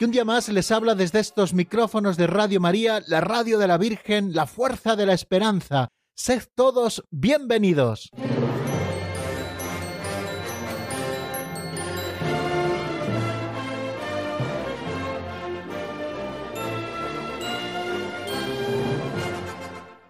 que un día más les habla desde estos micrófonos de Radio María, la radio de la Virgen, la fuerza de la esperanza. Sed todos bienvenidos.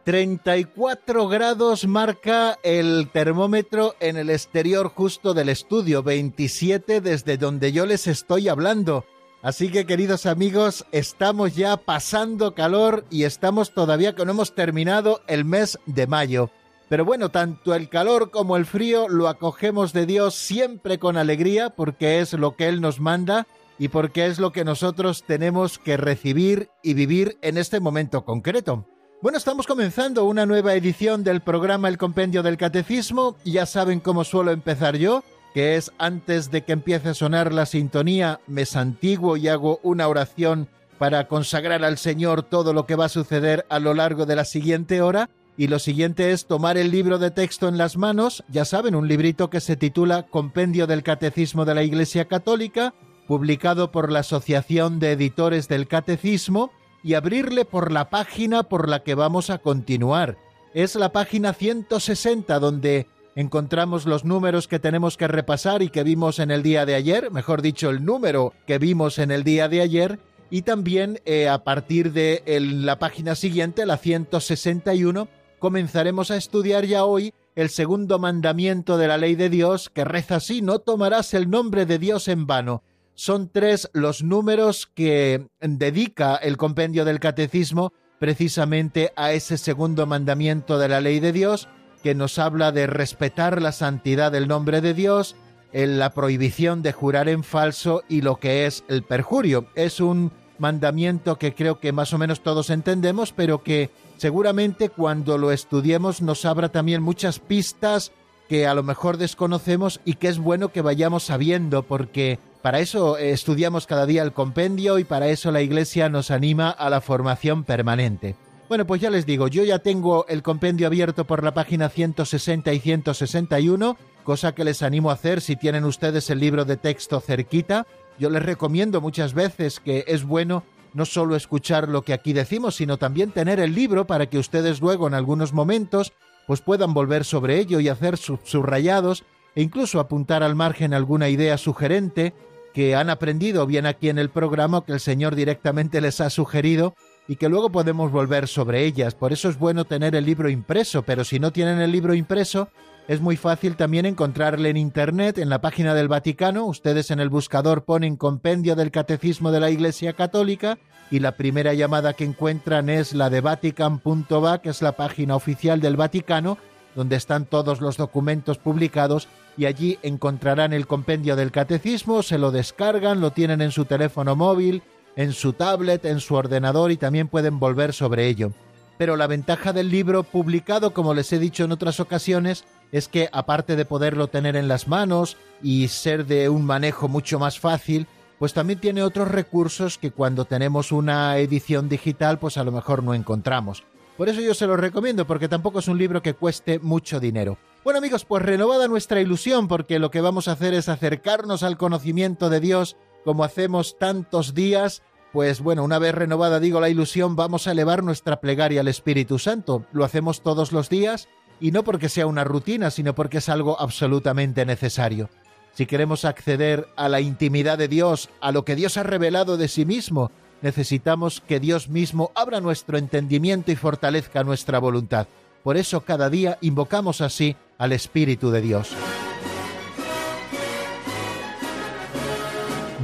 34 grados marca el termómetro en el exterior justo del estudio, 27 desde donde yo les estoy hablando. Así que queridos amigos, estamos ya pasando calor y estamos todavía que no hemos terminado el mes de mayo. Pero bueno, tanto el calor como el frío lo acogemos de Dios siempre con alegría porque es lo que Él nos manda y porque es lo que nosotros tenemos que recibir y vivir en este momento concreto. Bueno, estamos comenzando una nueva edición del programa El Compendio del Catecismo. Ya saben cómo suelo empezar yo, que es antes de que empiece a sonar la sintonía, me santiguo y hago una oración para consagrar al Señor todo lo que va a suceder a lo largo de la siguiente hora. Y lo siguiente es tomar el libro de texto en las manos, ya saben, un librito que se titula Compendio del Catecismo de la Iglesia Católica, publicado por la Asociación de Editores del Catecismo, y abrirle por la página por la que vamos a continuar. Es la página 160 donde encontramos los números que tenemos que repasar y que vimos en el día de ayer, mejor dicho, el número que vimos en el día de ayer, y también eh, a partir de la página siguiente, la 161, comenzaremos a estudiar ya hoy el segundo mandamiento de la ley de Dios que reza así, no tomarás el nombre de Dios en vano son tres los números que dedica el compendio del catecismo precisamente a ese segundo mandamiento de la ley de Dios, que nos habla de respetar la santidad del nombre de Dios, en la prohibición de jurar en falso y lo que es el perjurio. Es un mandamiento que creo que más o menos todos entendemos, pero que seguramente cuando lo estudiemos nos abra también muchas pistas que a lo mejor desconocemos y que es bueno que vayamos sabiendo, porque para eso estudiamos cada día el compendio y para eso la Iglesia nos anima a la formación permanente. Bueno, pues ya les digo, yo ya tengo el compendio abierto por la página 160 y 161, cosa que les animo a hacer si tienen ustedes el libro de texto cerquita. Yo les recomiendo muchas veces que es bueno no solo escuchar lo que aquí decimos, sino también tener el libro para que ustedes luego en algunos momentos pues puedan volver sobre ello y hacer subrayados e incluso apuntar al margen alguna idea sugerente que han aprendido bien aquí en el programa, que el Señor directamente les ha sugerido y que luego podemos volver sobre ellas. Por eso es bueno tener el libro impreso, pero si no tienen el libro impreso, es muy fácil también encontrarle en Internet, en la página del Vaticano. Ustedes en el buscador ponen Compendio del Catecismo de la Iglesia Católica y la primera llamada que encuentran es la de vatican.va, que es la página oficial del Vaticano, donde están todos los documentos publicados y allí encontrarán el compendio del catecismo, se lo descargan, lo tienen en su teléfono móvil, en su tablet, en su ordenador y también pueden volver sobre ello. Pero la ventaja del libro publicado, como les he dicho en otras ocasiones, es que aparte de poderlo tener en las manos y ser de un manejo mucho más fácil, pues también tiene otros recursos que cuando tenemos una edición digital pues a lo mejor no encontramos. Por eso yo se lo recomiendo, porque tampoco es un libro que cueste mucho dinero. Bueno amigos, pues renovada nuestra ilusión porque lo que vamos a hacer es acercarnos al conocimiento de Dios como hacemos tantos días. Pues bueno, una vez renovada digo la ilusión, vamos a elevar nuestra plegaria al Espíritu Santo. Lo hacemos todos los días y no porque sea una rutina, sino porque es algo absolutamente necesario. Si queremos acceder a la intimidad de Dios, a lo que Dios ha revelado de sí mismo, necesitamos que Dios mismo abra nuestro entendimiento y fortalezca nuestra voluntad. Por eso cada día invocamos así al Espíritu de Dios.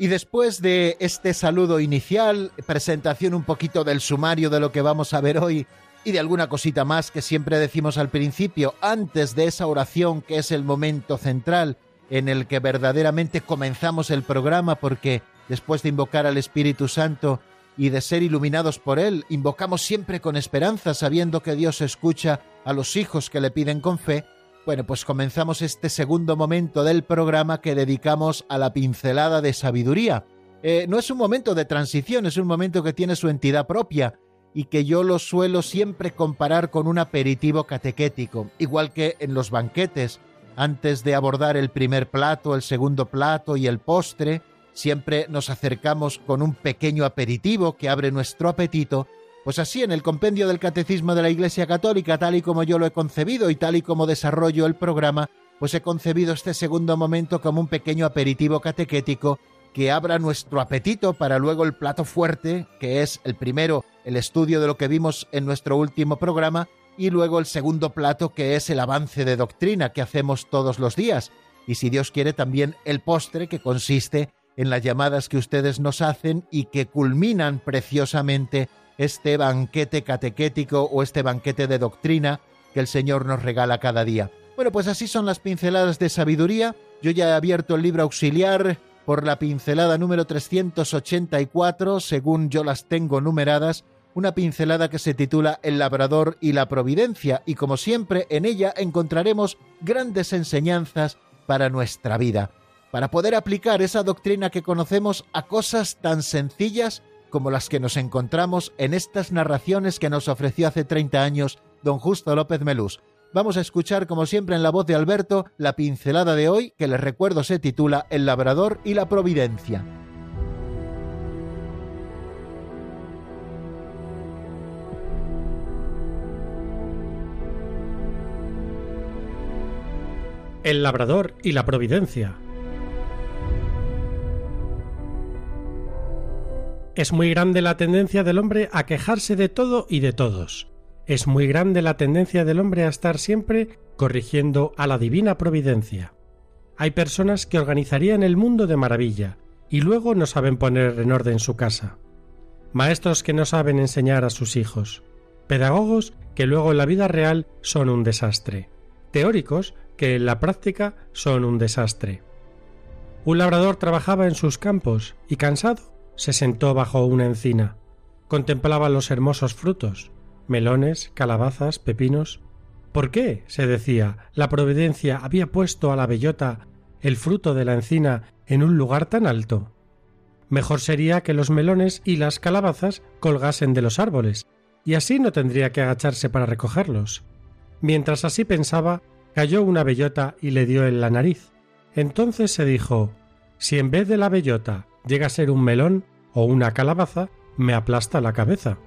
Y después de este saludo inicial, presentación un poquito del sumario de lo que vamos a ver hoy y de alguna cosita más que siempre decimos al principio, antes de esa oración que es el momento central en el que verdaderamente comenzamos el programa, porque después de invocar al Espíritu Santo y de ser iluminados por Él, invocamos siempre con esperanza, sabiendo que Dios escucha a los hijos que le piden con fe, bueno, pues comenzamos este segundo momento del programa que dedicamos a la pincelada de sabiduría. Eh, no es un momento de transición, es un momento que tiene su entidad propia y que yo lo suelo siempre comparar con un aperitivo catequético, igual que en los banquetes. Antes de abordar el primer plato, el segundo plato y el postre, siempre nos acercamos con un pequeño aperitivo que abre nuestro apetito pues así, en el compendio del Catecismo de la Iglesia Católica, tal y como yo lo he concebido y tal y como desarrollo el programa, pues he concebido este segundo momento como un pequeño aperitivo catequético que abra nuestro apetito para luego el plato fuerte, que es el primero, el estudio de lo que vimos en nuestro último programa, y luego el segundo plato, que es el avance de doctrina que hacemos todos los días, y si Dios quiere también el postre, que consiste en las llamadas que ustedes nos hacen y que culminan preciosamente este banquete catequético o este banquete de doctrina que el Señor nos regala cada día. Bueno, pues así son las pinceladas de sabiduría. Yo ya he abierto el libro auxiliar por la pincelada número 384, según yo las tengo numeradas, una pincelada que se titula El labrador y la providencia, y como siempre en ella encontraremos grandes enseñanzas para nuestra vida, para poder aplicar esa doctrina que conocemos a cosas tan sencillas como las que nos encontramos en estas narraciones que nos ofreció hace 30 años don Justo López Melús. Vamos a escuchar, como siempre, en la voz de Alberto, la pincelada de hoy, que les recuerdo se titula El labrador y la providencia. El labrador y la providencia Es muy grande la tendencia del hombre a quejarse de todo y de todos. Es muy grande la tendencia del hombre a estar siempre corrigiendo a la divina providencia. Hay personas que organizarían el mundo de maravilla y luego no saben poner en orden su casa. Maestros que no saben enseñar a sus hijos. Pedagogos que luego en la vida real son un desastre. Teóricos que en la práctica son un desastre. Un labrador trabajaba en sus campos y cansado se sentó bajo una encina. Contemplaba los hermosos frutos, melones, calabazas, pepinos. ¿Por qué? se decía, la providencia había puesto a la bellota el fruto de la encina en un lugar tan alto. Mejor sería que los melones y las calabazas colgasen de los árboles, y así no tendría que agacharse para recogerlos. Mientras así pensaba, cayó una bellota y le dio en la nariz. Entonces se dijo Si en vez de la bellota llega a ser un melón o una calabaza, me aplasta la cabeza.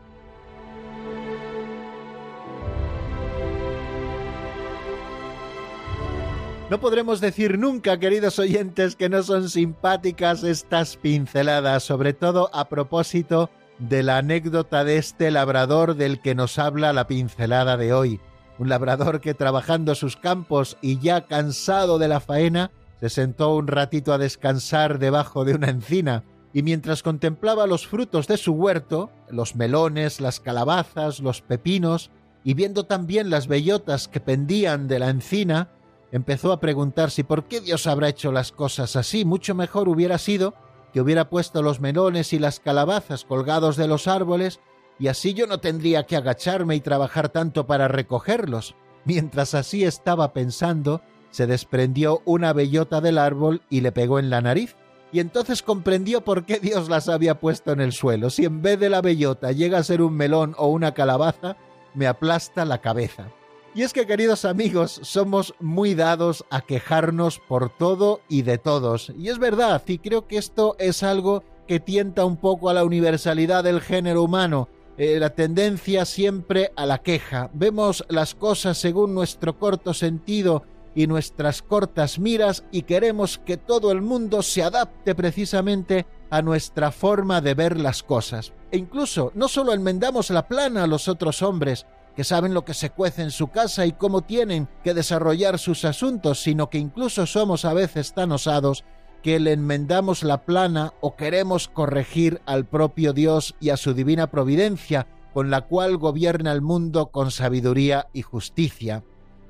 No podremos decir nunca, queridos oyentes, que no son simpáticas estas pinceladas, sobre todo a propósito de la anécdota de este labrador del que nos habla la pincelada de hoy. Un labrador que trabajando sus campos y ya cansado de la faena, se sentó un ratito a descansar debajo de una encina, y mientras contemplaba los frutos de su huerto, los melones, las calabazas, los pepinos, y viendo también las bellotas que pendían de la encina, empezó a preguntar si por qué Dios habrá hecho las cosas así. Mucho mejor hubiera sido que hubiera puesto los melones y las calabazas colgados de los árboles, y así yo no tendría que agacharme y trabajar tanto para recogerlos. Mientras así estaba pensando, se desprendió una bellota del árbol y le pegó en la nariz. Y entonces comprendió por qué Dios las había puesto en el suelo. Si en vez de la bellota llega a ser un melón o una calabaza, me aplasta la cabeza. Y es que, queridos amigos, somos muy dados a quejarnos por todo y de todos. Y es verdad, y creo que esto es algo que tienta un poco a la universalidad del género humano. Eh, la tendencia siempre a la queja. Vemos las cosas según nuestro corto sentido y nuestras cortas miras y queremos que todo el mundo se adapte precisamente a nuestra forma de ver las cosas. E incluso no solo enmendamos la plana a los otros hombres, que saben lo que se cuece en su casa y cómo tienen que desarrollar sus asuntos, sino que incluso somos a veces tan osados que le enmendamos la plana o queremos corregir al propio Dios y a su divina providencia, con la cual gobierna el mundo con sabiduría y justicia.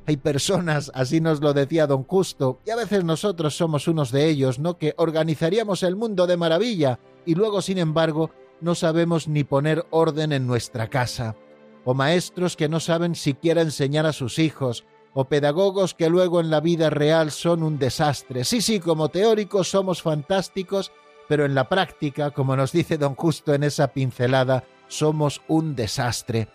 Hay personas, así nos lo decía don Justo, y a veces nosotros somos unos de ellos, ¿no? Que organizaríamos el mundo de maravilla y luego, sin embargo, no sabemos ni poner orden en nuestra casa o maestros que no saben siquiera enseñar a sus hijos, o pedagogos que luego en la vida real son un desastre. Sí, sí, como teóricos somos fantásticos, pero en la práctica, como nos dice don Justo en esa pincelada, somos un desastre.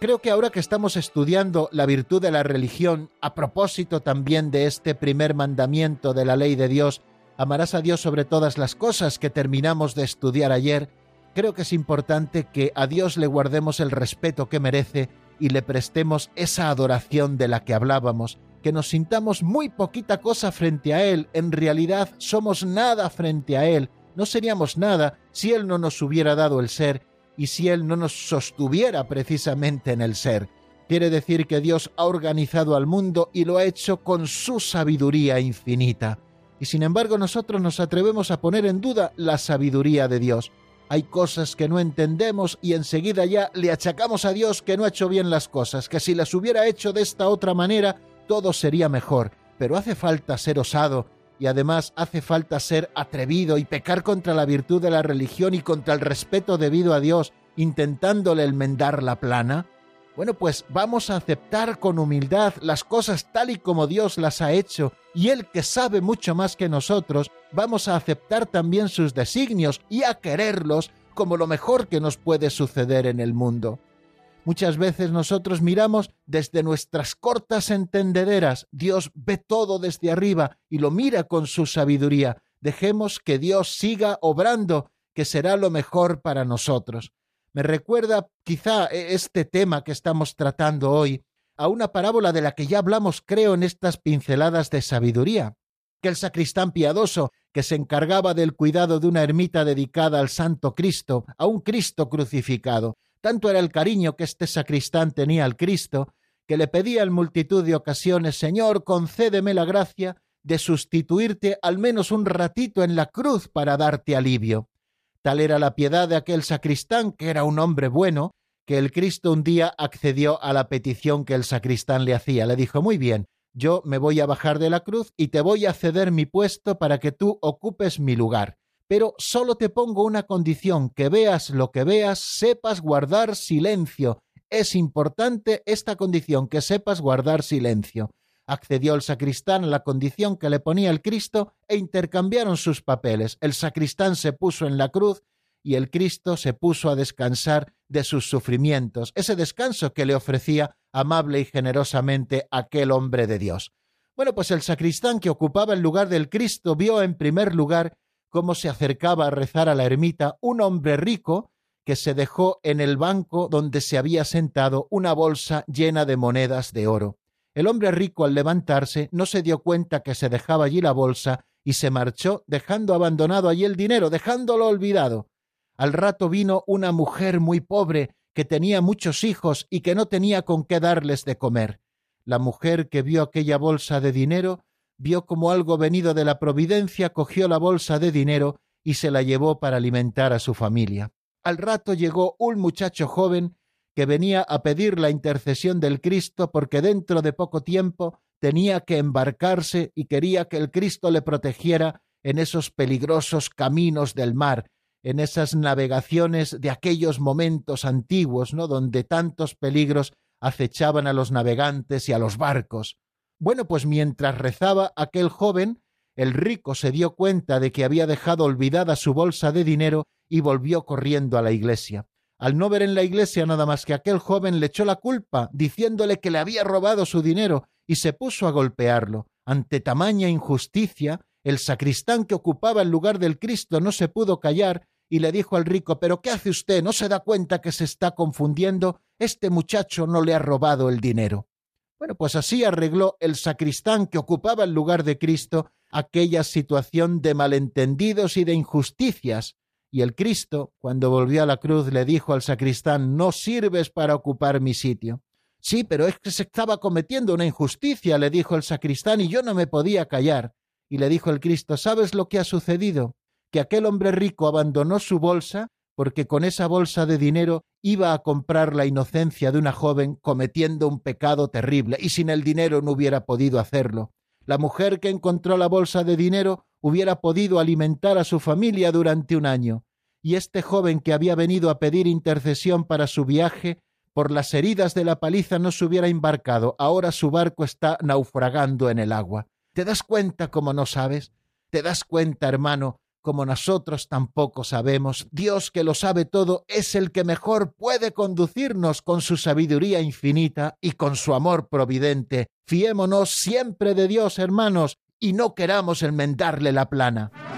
Creo que ahora que estamos estudiando la virtud de la religión, a propósito también de este primer mandamiento de la ley de Dios, amarás a Dios sobre todas las cosas que terminamos de estudiar ayer, creo que es importante que a Dios le guardemos el respeto que merece y le prestemos esa adoración de la que hablábamos, que nos sintamos muy poquita cosa frente a Él, en realidad somos nada frente a Él, no seríamos nada si Él no nos hubiera dado el ser y si Él no nos sostuviera precisamente en el ser. Quiere decir que Dios ha organizado al mundo y lo ha hecho con su sabiduría infinita. Y sin embargo nosotros nos atrevemos a poner en duda la sabiduría de Dios hay cosas que no entendemos y enseguida ya le achacamos a Dios que no ha hecho bien las cosas, que si las hubiera hecho de esta otra manera, todo sería mejor. Pero hace falta ser osado y además hace falta ser atrevido y pecar contra la virtud de la religión y contra el respeto debido a Dios, intentándole enmendar la plana. Bueno, pues vamos a aceptar con humildad las cosas tal y como Dios las ha hecho, y Él que sabe mucho más que nosotros, vamos a aceptar también sus designios y a quererlos como lo mejor que nos puede suceder en el mundo. Muchas veces nosotros miramos desde nuestras cortas entendederas, Dios ve todo desde arriba y lo mira con su sabiduría. Dejemos que Dios siga obrando, que será lo mejor para nosotros. Me recuerda quizá e, este tema que estamos tratando hoy a una parábola de la que ya hablamos, creo, en estas pinceladas de sabiduría, que el sacristán piadoso, que se encargaba del cuidado de una ermita dedicada al Santo Cristo, a un Cristo crucificado, tanto era el cariño que este sacristán tenía al Cristo, que le pedía en multitud de ocasiones, Señor, concédeme la gracia de sustituirte al menos un ratito en la cruz para darte alivio. Tal era la piedad de aquel sacristán, que era un hombre bueno, que el Cristo un día accedió a la petición que el sacristán le hacía. Le dijo, muy bien, yo me voy a bajar de la cruz y te voy a ceder mi puesto para que tú ocupes mi lugar. Pero solo te pongo una condición, que veas lo que veas, sepas guardar silencio. Es importante esta condición, que sepas guardar silencio accedió el sacristán a la condición que le ponía el Cristo e intercambiaron sus papeles. El sacristán se puso en la cruz y el Cristo se puso a descansar de sus sufrimientos, ese descanso que le ofrecía amable y generosamente aquel hombre de Dios. Bueno, pues el sacristán que ocupaba el lugar del Cristo vio en primer lugar cómo se acercaba a rezar a la ermita un hombre rico que se dejó en el banco donde se había sentado una bolsa llena de monedas de oro. El hombre rico al levantarse no se dio cuenta que se dejaba allí la bolsa y se marchó dejando abandonado allí el dinero, dejándolo olvidado. Al rato vino una mujer muy pobre que tenía muchos hijos y que no tenía con qué darles de comer. La mujer que vio aquella bolsa de dinero vio como algo venido de la providencia, cogió la bolsa de dinero y se la llevó para alimentar a su familia. Al rato llegó un muchacho joven que venía a pedir la intercesión del Cristo porque dentro de poco tiempo tenía que embarcarse y quería que el Cristo le protegiera en esos peligrosos caminos del mar, en esas navegaciones de aquellos momentos antiguos, ¿no? donde tantos peligros acechaban a los navegantes y a los barcos. Bueno, pues mientras rezaba aquel joven, el rico se dio cuenta de que había dejado olvidada su bolsa de dinero y volvió corriendo a la iglesia. al no ver en la iglesia nada más que aquel joven, le echó la culpa, diciéndole que le había robado su dinero, y se puso a golpearlo. Ante tamaña injusticia, el sacristán que ocupaba el lugar del Cristo no se pudo callar y le dijo al rico Pero ¿qué hace usted? ¿No se da cuenta que se está confundiendo? Este muchacho no le ha robado el dinero. Bueno, pues así arregló el sacristán que ocupaba el lugar de Cristo aquella situación de malentendidos y de injusticias y el Cristo, cuando volvió a la cruz, le dijo al sacristán, no sirves para ocupar mi sitio. Sí, pero es que se estaba cometiendo una injusticia, le dijo el sacristán, y yo no me podía callar. Y le dijo el Cristo, ¿sabes lo que ha sucedido? Que aquel hombre rico abandonó su bolsa porque con esa bolsa de dinero iba a comprar la inocencia de una joven cometiendo un pecado terrible, y sin el dinero no hubiera podido hacerlo. La mujer que encontró la bolsa de dinero hubiera podido alimentar a su familia durante un año, y este joven que había venido a pedir intercesión para su viaje, por las heridas de la paliza no se hubiera embarcado, ahora su barco está naufragando en el agua. ¿Te das cuenta como no sabes? ¿Te das cuenta, hermano, como nosotros tampoco sabemos? Dios que lo sabe todo es el que mejor puede conducirnos con su sabiduría infinita y con su amor providente. Fiémonos siempre de Dios, hermanos, y no queramos enmendarle la plana.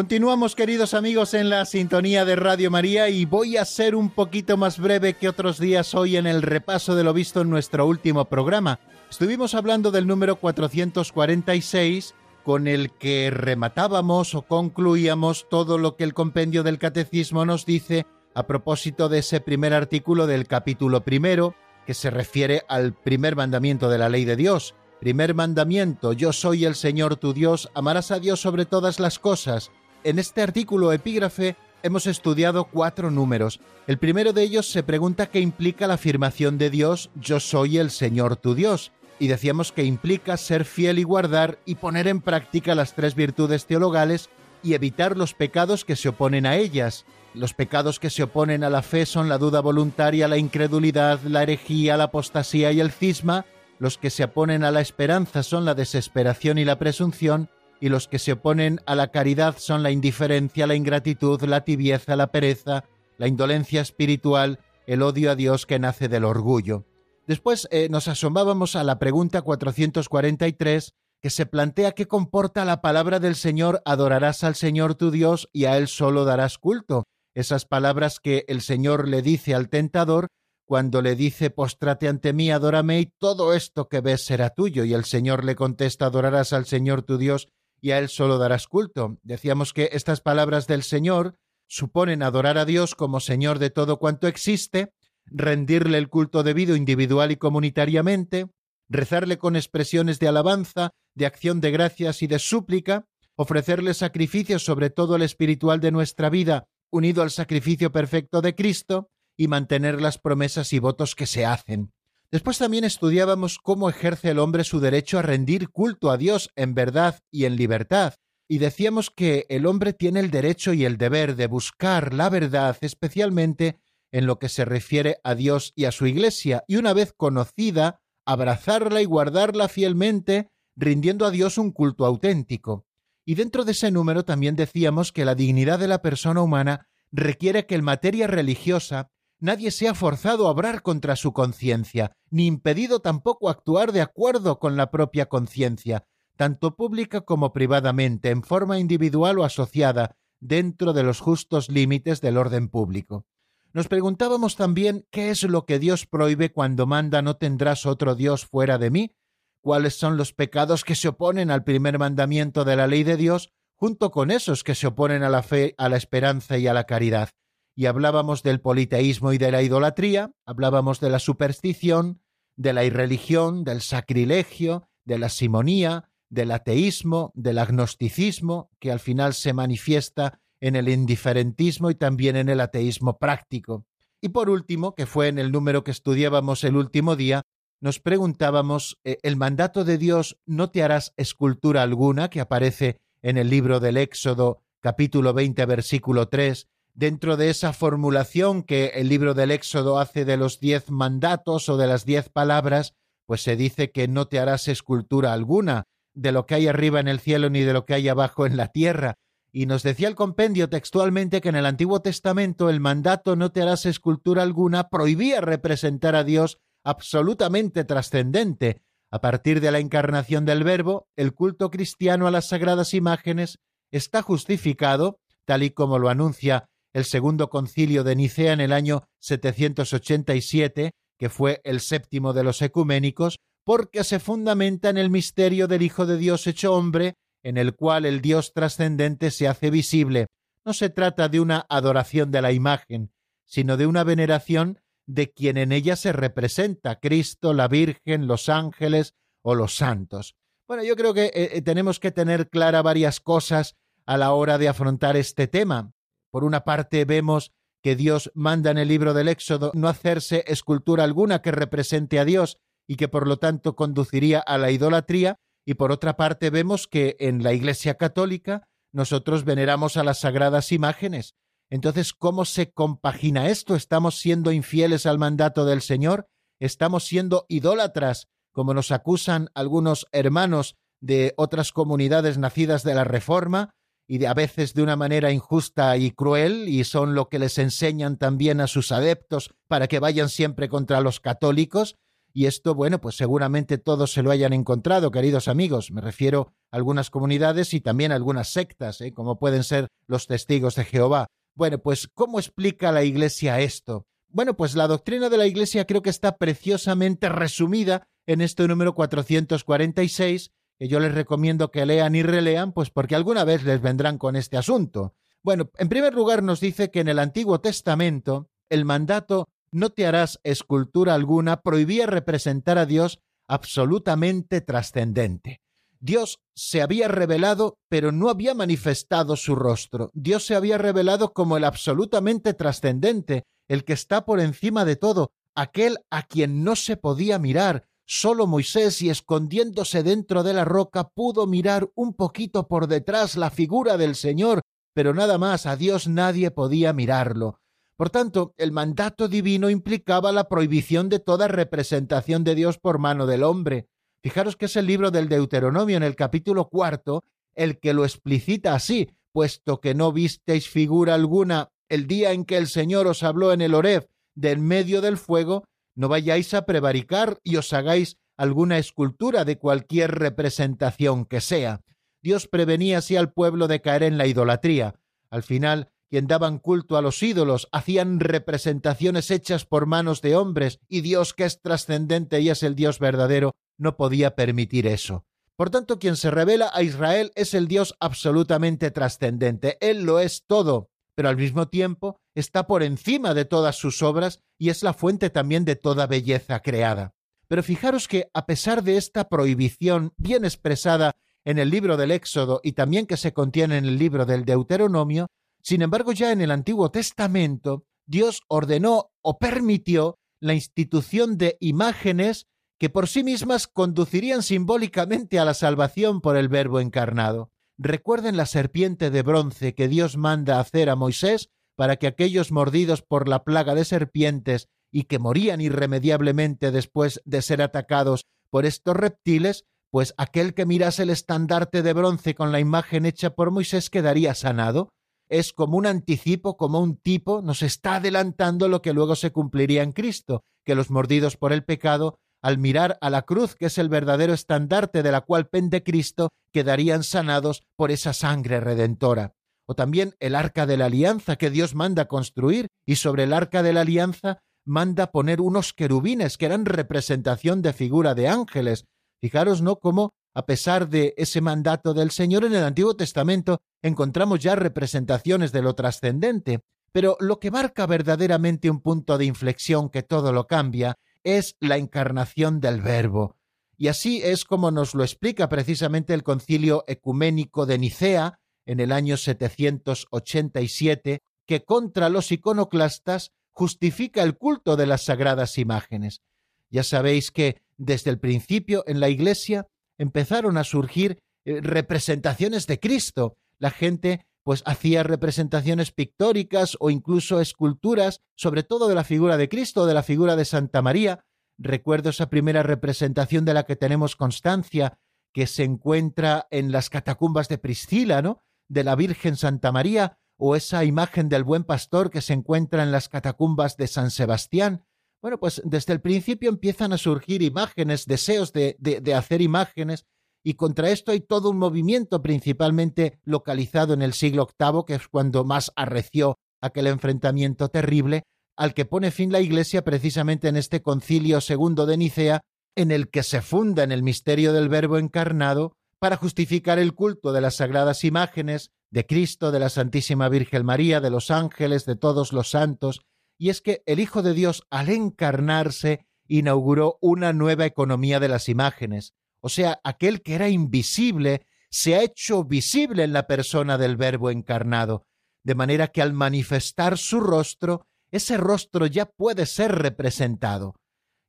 Continuamos, queridos amigos, en la sintonía de Radio María y voy a ser un poquito más breve que otros días hoy en el repaso de lo visto en nuestro último programa. Estuvimos hablando del número 446 con el que rematábamos o concluíamos todo lo que el compendio del catecismo nos dice a propósito de ese primer artículo del capítulo primero que se refiere al primer mandamiento de la ley de Dios. Primer mandamiento, yo soy el Señor tu Dios, amarás a Dios sobre todas las cosas en este artículo epígrafe hemos estudiado cuatro números. El primero de ellos se pregunta qué implica la afirmación de Dios, yo soy el Señor tu Dios. Y decíamos que implica ser fiel y guardar y poner en práctica las tres virtudes teologales y evitar los pecados que se oponen a ellas. Los pecados que se oponen a la fe son la duda voluntaria, la incredulidad, la herejía, la apostasía y el cisma. Los que se oponen a la esperanza son la desesperación y la presunción y los que se oponen a la caridad son la indiferencia, la ingratitud, la tibieza, la pereza, la indolencia espiritual, el odio a Dios que nace del orgullo. Después eh, nos asomábamos a la pregunta 443 que se plantea qué comporta la palabra del Señor, adorarás al Señor tu Dios y a Él solo darás culto. Esas palabras que el Señor le dice al tentador cuando le dice, postrate ante mí, adórame, y todo esto que ves será tuyo. Y el Señor le contesta, adorarás al Señor tu Dios y a Él solo darás culto. Decíamos que estas palabras del Señor suponen adorar a Dios como Señor de todo cuanto existe, rendirle el culto debido individual y comunitariamente, rezarle con expresiones de alabanza, de acción de gracias y de súplica, ofrecerle sacrificios sobre todo el espiritual de nuestra vida, unido al sacrificio perfecto de Cristo, y mantener las promesas y votos que se hacen. Después también estudiábamos cómo ejerce el hombre su derecho a rendir culto a Dios en verdad y en libertad, y decíamos que el hombre tiene el derecho y el deber de buscar la verdad, especialmente en lo que se refiere a Dios y a su Iglesia, y una vez conocida, abrazarla y guardarla fielmente, rindiendo a Dios un culto auténtico. Y dentro de ese número también decíamos que la dignidad de la persona humana requiere que en materia religiosa nadie se ha forzado a obrar contra su conciencia, ni impedido tampoco actuar de acuerdo con la propia conciencia, tanto pública como privadamente, en forma individual o asociada, dentro de los justos límites del orden público. Nos preguntábamos también qué es lo que Dios prohíbe cuando manda no tendrás otro Dios fuera de mí, cuáles son los pecados que se oponen al primer mandamiento de la ley de Dios, junto con esos que se oponen a la fe, a la esperanza y a la caridad y hablábamos del politeísmo y de la idolatría, hablábamos de la superstición, de la irreligión, del sacrilegio, de la simonía, del ateísmo, del agnosticismo, que al final se manifiesta en el indiferentismo y también en el ateísmo práctico. Y por último, que fue en el número que estudiábamos el último día, nos preguntábamos, eh, el mandato de Dios, no te harás escultura alguna, que aparece en el libro del Éxodo capítulo 20 versículo 3, dentro de esa formulación que el libro del Éxodo hace de los diez mandatos o de las diez palabras, pues se dice que no te harás escultura alguna de lo que hay arriba en el cielo ni de lo que hay abajo en la tierra. Y nos decía el compendio textualmente que en el Antiguo Testamento el mandato no te harás escultura alguna prohibía representar a Dios absolutamente trascendente. A partir de la encarnación del Verbo, el culto cristiano a las sagradas imágenes está justificado, tal y como lo anuncia el segundo concilio de Nicea en el año 787, que fue el séptimo de los ecuménicos, porque se fundamenta en el misterio del Hijo de Dios hecho hombre, en el cual el Dios trascendente se hace visible. No se trata de una adoración de la imagen, sino de una veneración de quien en ella se representa, Cristo, la Virgen, los ángeles o los santos. Bueno, yo creo que eh, eh, tenemos que tener clara varias cosas a la hora de afrontar este tema. Por una parte vemos que Dios manda en el libro del Éxodo no hacerse escultura alguna que represente a Dios y que por lo tanto conduciría a la idolatría, y por otra parte vemos que en la Iglesia católica nosotros veneramos a las sagradas imágenes, entonces, ¿cómo se compagina esto? ¿Estamos siendo infieles al mandato del Señor? ¿Estamos siendo idólatras, como nos acusan algunos hermanos de otras comunidades nacidas de la Reforma? Y de, a veces de una manera injusta y cruel, y son lo que les enseñan también a sus adeptos para que vayan siempre contra los católicos, y esto, bueno, pues seguramente todos se lo hayan encontrado, queridos amigos. Me refiero a algunas comunidades y también a algunas sectas, ¿eh? como pueden ser los testigos de Jehová. Bueno, pues ¿cómo explica la Iglesia esto? Bueno, pues la doctrina de la Iglesia creo que está preciosamente resumida en este número 446, que yo les recomiendo que lean y relean, pues porque alguna vez les vendrán con este asunto. Bueno, en primer lugar nos dice que en el Antiguo Testamento el mandato no te harás escultura alguna prohibía representar a Dios absolutamente trascendente. Dios se había revelado, pero no había manifestado su rostro. Dios se había revelado como el absolutamente trascendente, el que está por encima de todo, aquel a quien no se podía mirar. Solo Moisés, y escondiéndose dentro de la roca, pudo mirar un poquito por detrás la figura del Señor, pero nada más a Dios nadie podía mirarlo. Por tanto, el mandato divino implicaba la prohibición de toda representación de Dios por mano del hombre. Fijaros que es el libro del Deuteronomio en el capítulo cuarto el que lo explicita así, puesto que no visteis figura alguna el día en que el Señor os habló en el Horeb del medio del fuego, no vayáis a prevaricar y os hagáis alguna escultura de cualquier representación que sea. Dios prevenía así al pueblo de caer en la idolatría. Al final, quien daban culto a los ídolos hacían representaciones hechas por manos de hombres, y Dios, que es trascendente y es el Dios verdadero, no podía permitir eso. Por tanto, quien se revela a Israel es el Dios absolutamente trascendente. Él lo es todo, pero al mismo tiempo está por encima de todas sus obras y es la fuente también de toda belleza creada. Pero fijaros que, a pesar de esta prohibición bien expresada en el libro del Éxodo y también que se contiene en el libro del Deuteronomio, sin embargo ya en el Antiguo Testamento Dios ordenó o permitió la institución de imágenes que por sí mismas conducirían simbólicamente a la salvación por el Verbo encarnado. Recuerden la serpiente de bronce que Dios manda hacer a Moisés para que aquellos mordidos por la plaga de serpientes y que morían irremediablemente después de ser atacados por estos reptiles, pues aquel que mirase el estandarte de bronce con la imagen hecha por Moisés quedaría sanado. Es como un anticipo, como un tipo, nos está adelantando lo que luego se cumpliría en Cristo, que los mordidos por el pecado al mirar a la cruz, que es el verdadero estandarte de la cual pende Cristo, quedarían sanados por esa sangre redentora. O también el arca de la alianza que Dios manda construir, y sobre el arca de la alianza manda poner unos querubines que eran representación de figura de ángeles. Fijaros, ¿no? Cómo, a pesar de ese mandato del Señor en el Antiguo Testamento, encontramos ya representaciones de lo trascendente. Pero lo que marca verdaderamente un punto de inflexión que todo lo cambia es la encarnación del Verbo. Y así es como nos lo explica precisamente el concilio ecuménico de Nicea en el año 787, que contra los iconoclastas justifica el culto de las sagradas imágenes. Ya sabéis que desde el principio en la Iglesia empezaron a surgir eh, representaciones de Cristo. La gente pues hacía representaciones pictóricas o incluso esculturas, sobre todo de la figura de Cristo, de la figura de Santa María. Recuerdo esa primera representación de la que tenemos constancia, que se encuentra en las catacumbas de Priscila, ¿no? De la Virgen Santa María, o esa imagen del buen pastor que se encuentra en las catacumbas de San Sebastián. Bueno, pues desde el principio empiezan a surgir imágenes, deseos de, de, hacer imágenes, y contra esto hay todo un movimiento principalmente localizado en el siglo VIII, que es cuando más arreció aquel enfrentamiento terrible, al que pone fin la Iglesia precisamente en este concilio segundo de Nicea, en el que se funda en el misterio del Verbo encarnado para justificar el culto de las sagradas imágenes de Cristo, de la Santísima Virgen María, de los ángeles, de todos los santos, y es que el Hijo de Dios, al encarnarse, inauguró una nueva economía de las imágenes, o sea, aquel que era invisible se ha hecho visible en la persona del Verbo encarnado, de manera que al manifestar su rostro, ese rostro ya puede ser representado.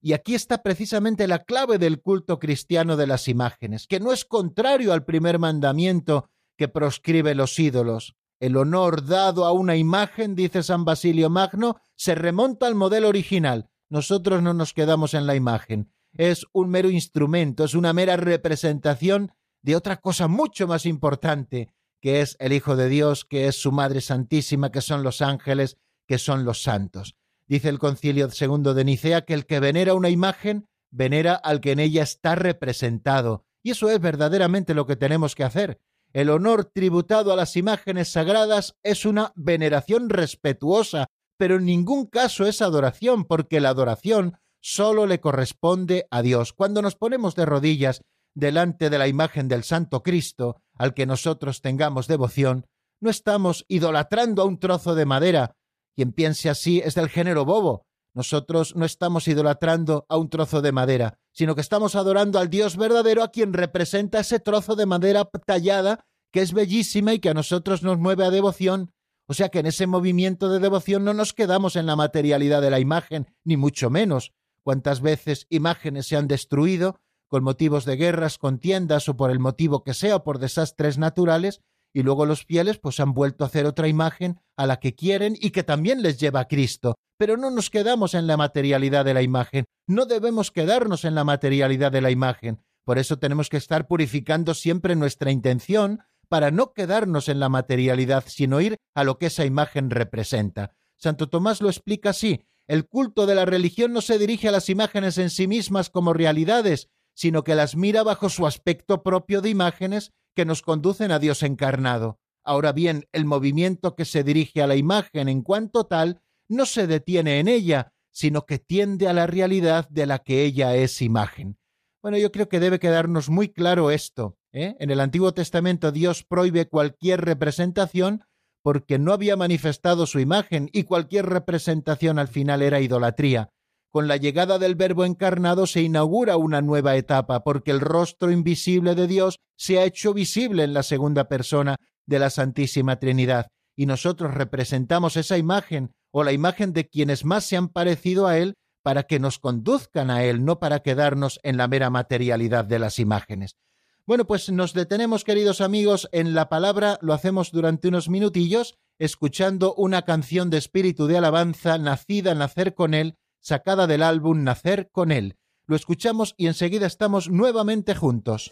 Y aquí está precisamente la clave del culto cristiano de las imágenes, que no es contrario al primer mandamiento que proscribe los ídolos, el honor dado a una imagen, dice San Basilio Magno, se remonta al modelo original. Nosotros no nos quedamos en la imagen. Es un mero instrumento, es una mera representación de otra cosa mucho más importante, que es el Hijo de Dios, que es su Madre Santísima, que son los ángeles, que son los santos. Dice el concilio segundo de Nicea que el que venera una imagen, venera al que en ella está representado. Y eso es verdaderamente lo que tenemos que hacer. El honor tributado a las imágenes sagradas es una veneración respetuosa, pero en ningún caso es adoración, porque la adoración solo le corresponde a Dios. Cuando nos ponemos de rodillas delante de la imagen del Santo Cristo, al que nosotros tengamos devoción, no estamos idolatrando a un trozo de madera. Quien piense así es del género bobo. Nosotros no estamos idolatrando a un trozo de madera, sino que estamos adorando al Dios verdadero a quien representa ese trozo de madera tallada que es bellísima y que a nosotros nos mueve a devoción. O sea que en ese movimiento de devoción no nos quedamos en la materialidad de la imagen, ni mucho menos. Cuántas veces imágenes se han destruido con motivos de guerras, contiendas o por el motivo que sea, o por desastres naturales, y luego los fieles pues han vuelto a hacer otra imagen a la que quieren y que también les lleva a Cristo. Pero no nos quedamos en la materialidad de la imagen, no debemos quedarnos en la materialidad de la imagen. Por eso tenemos que estar purificando siempre nuestra intención para no quedarnos en la materialidad, sino ir a lo que esa imagen representa. Santo Tomás lo explica así. El culto de la religión no se dirige a las imágenes en sí mismas como realidades, sino que las mira bajo su aspecto propio de imágenes que nos conducen a Dios encarnado. Ahora bien, el movimiento que se dirige a la imagen en cuanto tal no se detiene en ella, sino que tiende a la realidad de la que ella es imagen. Bueno, yo creo que debe quedarnos muy claro esto. ¿eh? En el Antiguo Testamento Dios prohíbe cualquier representación porque no había manifestado su imagen y cualquier representación al final era idolatría. Con la llegada del Verbo encarnado se inaugura una nueva etapa, porque el rostro invisible de Dios se ha hecho visible en la segunda persona de la Santísima Trinidad, y nosotros representamos esa imagen o la imagen de quienes más se han parecido a Él para que nos conduzcan a Él, no para quedarnos en la mera materialidad de las imágenes. Bueno, pues nos detenemos, queridos amigos, en la palabra, lo hacemos durante unos minutillos, escuchando una canción de espíritu de alabanza, nacida, nacer con Él, sacada del álbum Nacer con él. Lo escuchamos y enseguida estamos nuevamente juntos.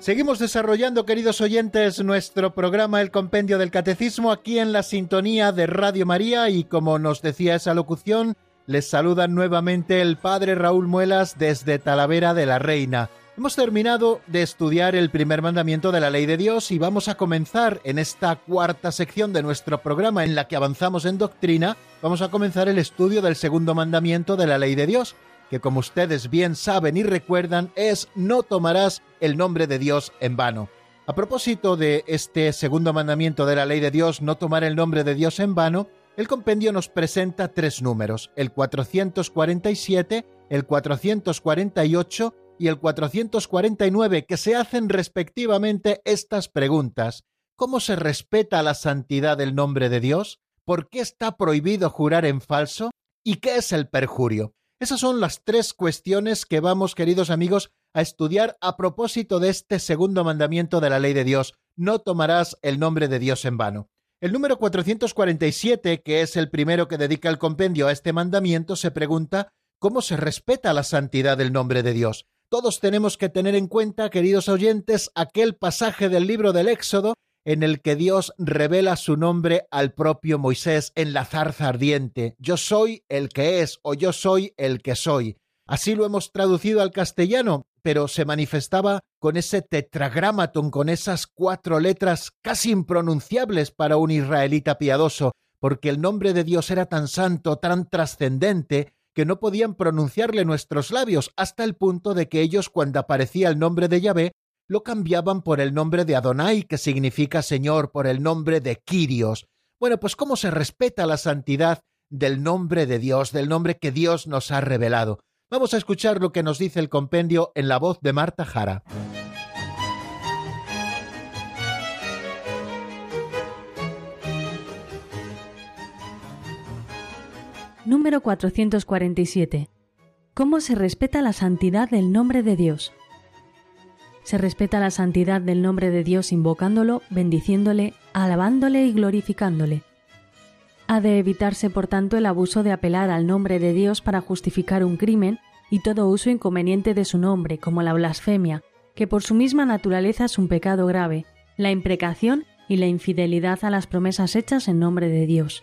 Seguimos desarrollando, queridos oyentes, nuestro programa El Compendio del Catecismo aquí en la sintonía de Radio María. Y como nos decía esa locución, les saluda nuevamente el Padre Raúl Muelas desde Talavera de la Reina. Hemos terminado de estudiar el primer mandamiento de la ley de Dios y vamos a comenzar en esta cuarta sección de nuestro programa en la que avanzamos en doctrina, vamos a comenzar el estudio del segundo mandamiento de la ley de Dios que como ustedes bien saben y recuerdan es no tomarás el nombre de Dios en vano. A propósito de este segundo mandamiento de la ley de Dios, no tomar el nombre de Dios en vano, el compendio nos presenta tres números, el 447, el 448 y el 449, que se hacen respectivamente estas preguntas. ¿Cómo se respeta la santidad del nombre de Dios? ¿Por qué está prohibido jurar en falso? ¿Y qué es el perjurio? Esas son las tres cuestiones que vamos, queridos amigos, a estudiar a propósito de este segundo mandamiento de la ley de Dios. No tomarás el nombre de Dios en vano. El número 447, que es el primero que dedica el compendio a este mandamiento, se pregunta ¿cómo se respeta la santidad del nombre de Dios? Todos tenemos que tener en cuenta, queridos oyentes, aquel pasaje del libro del Éxodo en el que Dios revela su nombre al propio Moisés en la zarza ardiente. Yo soy el que es o yo soy el que soy. Así lo hemos traducido al castellano, pero se manifestaba con ese tetragramaton, con esas cuatro letras casi impronunciables para un israelita piadoso, porque el nombre de Dios era tan santo, tan trascendente, que no podían pronunciarle nuestros labios, hasta el punto de que ellos, cuando aparecía el nombre de Yahvé, lo cambiaban por el nombre de Adonai, que significa Señor, por el nombre de Quirios. Bueno, pues cómo se respeta la santidad del nombre de Dios, del nombre que Dios nos ha revelado. Vamos a escuchar lo que nos dice el compendio en la voz de Marta Jara. Número 447. ¿Cómo se respeta la santidad del nombre de Dios? Se respeta la santidad del nombre de Dios invocándolo, bendiciéndole, alabándole y glorificándole. Ha de evitarse, por tanto, el abuso de apelar al nombre de Dios para justificar un crimen y todo uso inconveniente de su nombre, como la blasfemia, que por su misma naturaleza es un pecado grave, la imprecación y la infidelidad a las promesas hechas en nombre de Dios.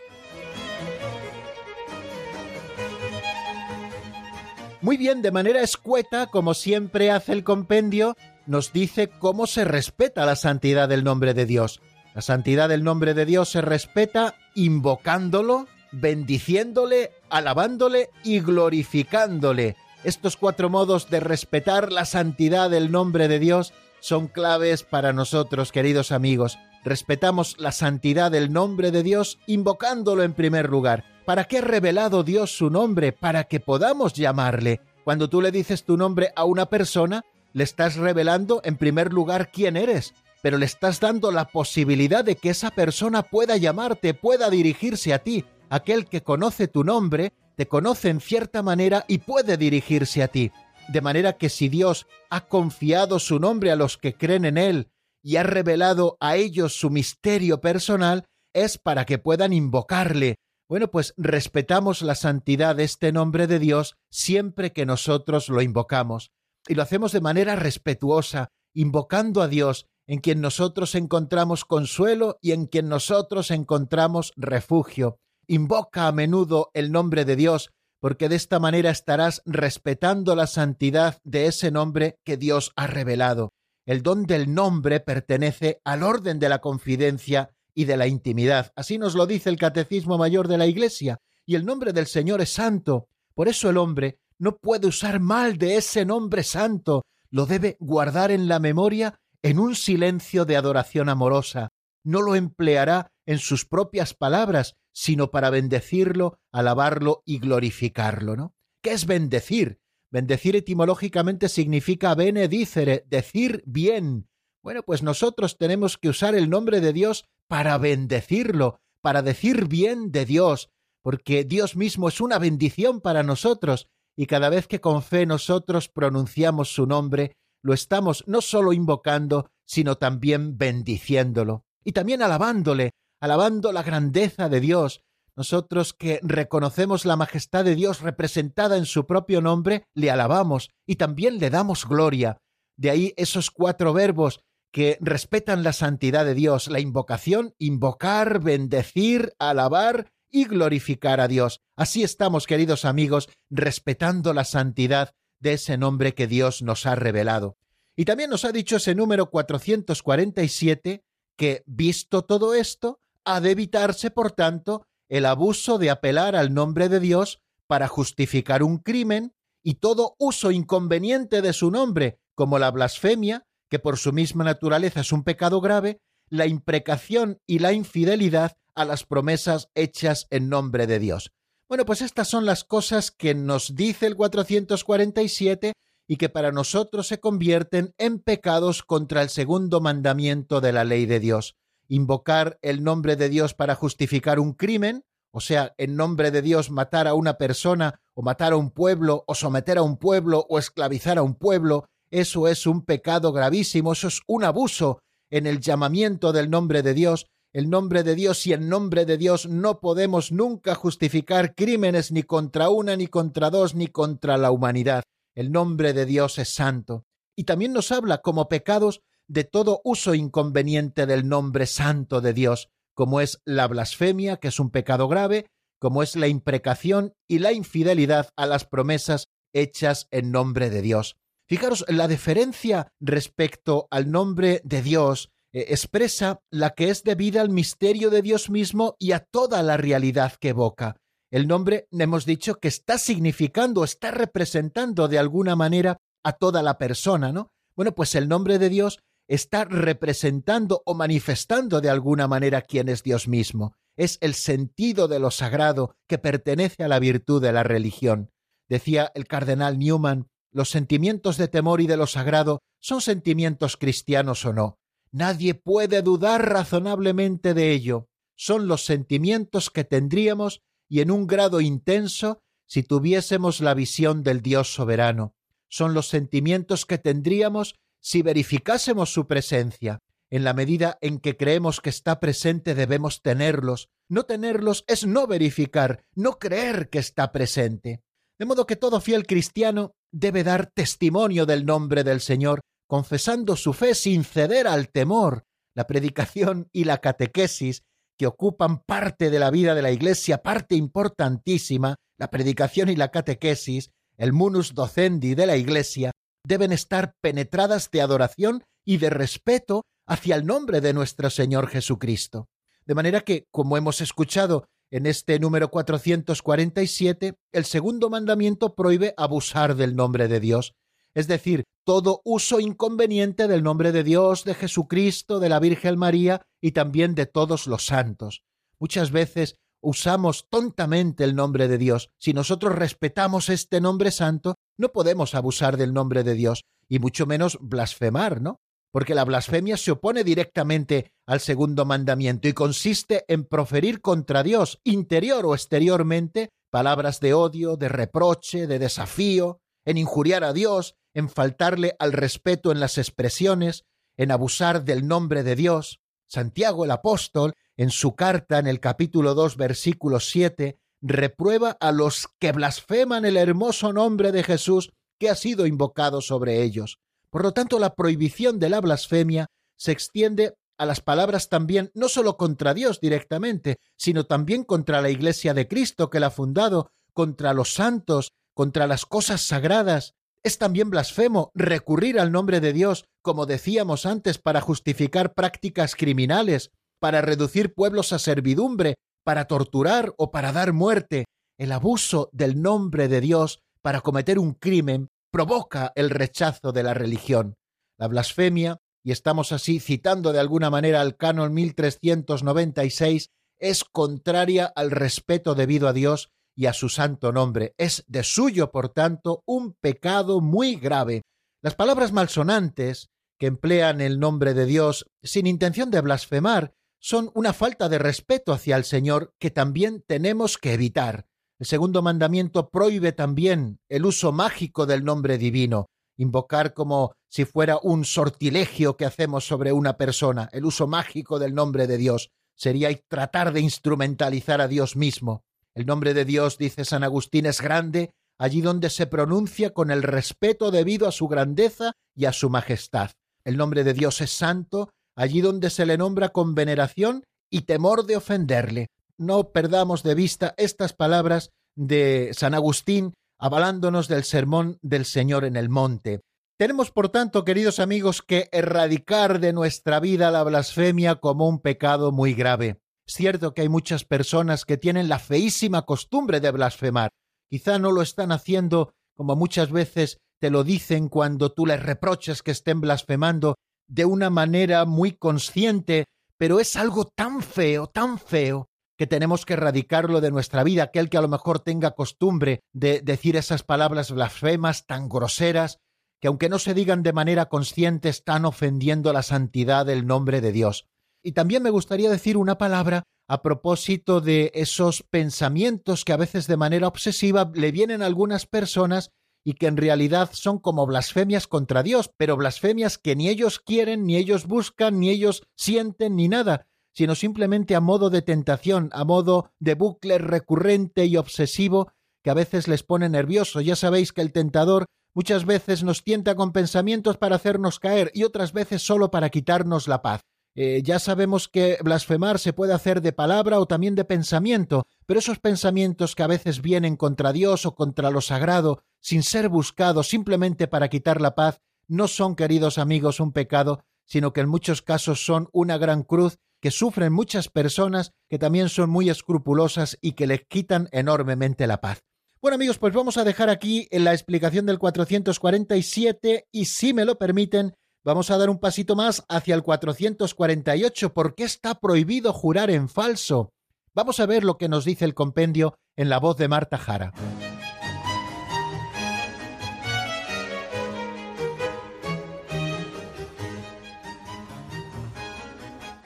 Muy bien, de manera escueta, como siempre hace el compendio, nos dice cómo se respeta la santidad del nombre de Dios. La santidad del nombre de Dios se respeta invocándolo, bendiciéndole, alabándole y glorificándole. Estos cuatro modos de respetar la santidad del nombre de Dios son claves para nosotros, queridos amigos. Respetamos la santidad del nombre de Dios invocándolo en primer lugar. ¿Para qué ha revelado Dios su nombre? Para que podamos llamarle. Cuando tú le dices tu nombre a una persona, le estás revelando en primer lugar quién eres, pero le estás dando la posibilidad de que esa persona pueda llamarte, pueda dirigirse a ti. Aquel que conoce tu nombre, te conoce en cierta manera y puede dirigirse a ti. De manera que si Dios ha confiado su nombre a los que creen en Él y ha revelado a ellos su misterio personal, es para que puedan invocarle. Bueno, pues respetamos la santidad de este nombre de Dios siempre que nosotros lo invocamos y lo hacemos de manera respetuosa, invocando a Dios, en quien nosotros encontramos consuelo y en quien nosotros encontramos refugio. Invoca a menudo el nombre de Dios, porque de esta manera estarás respetando la santidad de ese nombre que Dios ha revelado. El don del nombre pertenece al orden de la confidencia y de la intimidad. Así nos lo dice el Catecismo Mayor de la Iglesia, y el nombre del Señor es santo. Por eso el hombre no puede usar mal de ese nombre santo, lo debe guardar en la memoria en un silencio de adoración amorosa. No lo empleará en sus propias palabras, sino para bendecirlo, alabarlo y glorificarlo, ¿no? ¿Qué es bendecir? Bendecir etimológicamente significa benedicere, decir bien. Bueno, pues nosotros tenemos que usar el nombre de Dios para bendecirlo, para decir bien de Dios, porque Dios mismo es una bendición para nosotros, y cada vez que con fe nosotros pronunciamos su nombre, lo estamos no solo invocando, sino también bendiciéndolo, y también alabándole, alabando la grandeza de Dios. Nosotros que reconocemos la majestad de Dios representada en su propio nombre, le alabamos y también le damos gloria. De ahí esos cuatro verbos que respetan la santidad de Dios, la invocación, invocar, bendecir, alabar y glorificar a Dios. Así estamos, queridos amigos, respetando la santidad de ese nombre que Dios nos ha revelado. Y también nos ha dicho ese número 447 que, visto todo esto, ha de evitarse, por tanto, el abuso de apelar al nombre de Dios para justificar un crimen y todo uso inconveniente de su nombre, como la blasfemia, que por su misma naturaleza es un pecado grave, la imprecación y la infidelidad a las promesas hechas en nombre de Dios. Bueno, pues estas son las cosas que nos dice el 447 y que para nosotros se convierten en pecados contra el segundo mandamiento de la ley de Dios. Invocar el nombre de Dios para justificar un crimen, o sea, en nombre de Dios matar a una persona o matar a un pueblo o someter a un pueblo o esclavizar a un pueblo, eso es un pecado gravísimo, eso es un abuso en el llamamiento del nombre de Dios el nombre de Dios y en nombre de Dios no podemos nunca justificar crímenes ni contra una, ni contra dos, ni contra la humanidad. El nombre de Dios es santo. Y también nos habla como pecados de todo uso inconveniente del nombre santo de Dios, como es la blasfemia, que es un pecado grave, como es la imprecación y la infidelidad a las promesas hechas en nombre de Dios. Fijaros, la diferencia respecto al nombre de Dios expresa la que es debida al misterio de Dios mismo y a toda la realidad que evoca. El nombre, hemos dicho, que está significando, está representando de alguna manera a toda la persona, ¿no? Bueno, pues el nombre de Dios está representando o manifestando de alguna manera quién es Dios mismo. Es el sentido de lo sagrado que pertenece a la virtud de la religión. Decía el cardenal Newman, los sentimientos de temor y de lo sagrado son sentimientos cristianos o no. Nadie puede dudar razonablemente de ello. Son los sentimientos que tendríamos y en un grado intenso si tuviésemos la visión del Dios soberano. Son los sentimientos que tendríamos si verificásemos su presencia. En la medida en que creemos que está presente debemos tenerlos. No tenerlos es no verificar, no creer que está presente. De modo que todo fiel cristiano debe dar testimonio del nombre del Señor confesando su fe sin ceder al temor, la predicación y la catequesis, que ocupan parte de la vida de la Iglesia, parte importantísima, la predicación y la catequesis, el munus docendi de la Iglesia, deben estar penetradas de adoración y de respeto hacia el nombre de nuestro Señor Jesucristo. De manera que, como hemos escuchado en este número 447, el segundo mandamiento prohíbe abusar del nombre de Dios, es decir, todo uso inconveniente del nombre de Dios, de Jesucristo, de la Virgen María y también de todos los santos. Muchas veces usamos tontamente el nombre de Dios. Si nosotros respetamos este nombre santo, no podemos abusar del nombre de Dios, y mucho menos blasfemar, ¿no? Porque la blasfemia se opone directamente al segundo mandamiento y consiste en proferir contra Dios, interior o exteriormente, palabras de odio, de reproche, de desafío, en injuriar a Dios, en faltarle al respeto en las expresiones, en abusar del nombre de Dios. Santiago el apóstol, en su carta en el capítulo 2, versículo 7, reprueba a los que blasfeman el hermoso nombre de Jesús que ha sido invocado sobre ellos. Por lo tanto, la prohibición de la blasfemia se extiende a las palabras también no sólo contra Dios directamente, sino también contra la Iglesia de Cristo que la ha fundado, contra los santos, contra las cosas sagradas, es también blasfemo recurrir al nombre de Dios, como decíamos antes, para justificar prácticas criminales, para reducir pueblos a servidumbre, para torturar o para dar muerte. El abuso del nombre de Dios para cometer un crimen provoca el rechazo de la religión. La blasfemia, y estamos así citando de alguna manera al canon 1396, es contraria al respeto debido a Dios y a su santo nombre. Es de suyo, por tanto, un pecado muy grave. Las palabras malsonantes, que emplean el nombre de Dios sin intención de blasfemar, son una falta de respeto hacia el Señor que también tenemos que evitar. El segundo mandamiento prohíbe también el uso mágico del nombre divino, invocar como si fuera un sortilegio que hacemos sobre una persona, el uso mágico del nombre de Dios. Sería tratar de instrumentalizar a Dios mismo. El nombre de Dios, dice San Agustín, es grande allí donde se pronuncia con el respeto debido a su grandeza y a su majestad. El nombre de Dios es santo allí donde se le nombra con veneración y temor de ofenderle no perdamos de vista estas palabras de San Agustín avalándonos del sermón del Señor en el monte. Tenemos, por tanto, queridos amigos, que erradicar de nuestra vida la blasfemia como un pecado muy grave. Cierto que hay muchas personas que tienen la feísima costumbre de blasfemar. Quizá no lo están haciendo como muchas veces te lo dicen cuando tú les reprochas que estén blasfemando de una manera muy consciente, pero es algo tan feo, tan feo, que tenemos que erradicarlo de nuestra vida, aquel que a lo mejor tenga costumbre de decir esas palabras blasfemas tan groseras, que aunque no se digan de manera consciente están ofendiendo la santidad del nombre de Dios. Y también me gustaría decir una palabra a propósito de esos pensamientos que a veces de manera obsesiva le vienen a algunas personas y que en realidad son como blasfemias contra Dios, pero blasfemias que ni ellos quieren, ni ellos buscan, ni ellos sienten, ni nada, sino simplemente a modo de tentación, a modo de bucle recurrente y obsesivo que a veces les pone nervioso. Ya sabéis que el tentador muchas veces nos tienta con pensamientos para hacernos caer y otras veces solo para quitarnos la paz. Eh, ya sabemos que blasfemar se puede hacer de palabra o también de pensamiento, pero esos pensamientos que a veces vienen contra Dios o contra lo sagrado, sin ser buscados simplemente para quitar la paz, no son, queridos amigos, un pecado, sino que en muchos casos son una gran cruz que sufren muchas personas que también son muy escrupulosas y que les quitan enormemente la paz. Bueno amigos, pues vamos a dejar aquí la explicación del 447 y si me lo permiten, vamos a dar un pasito más hacia el 448. ¿Por qué está prohibido jurar en falso? Vamos a ver lo que nos dice el compendio en la voz de Marta Jara.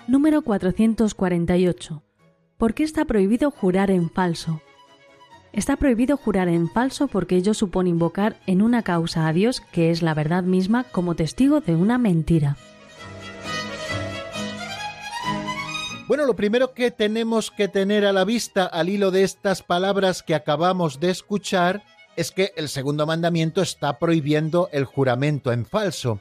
Número 448. ¿Por qué está prohibido jurar en falso? Está prohibido jurar en falso porque ello supone invocar en una causa a Dios, que es la verdad misma, como testigo de una mentira. Bueno, lo primero que tenemos que tener a la vista al hilo de estas palabras que acabamos de escuchar es que el segundo mandamiento está prohibiendo el juramento en falso.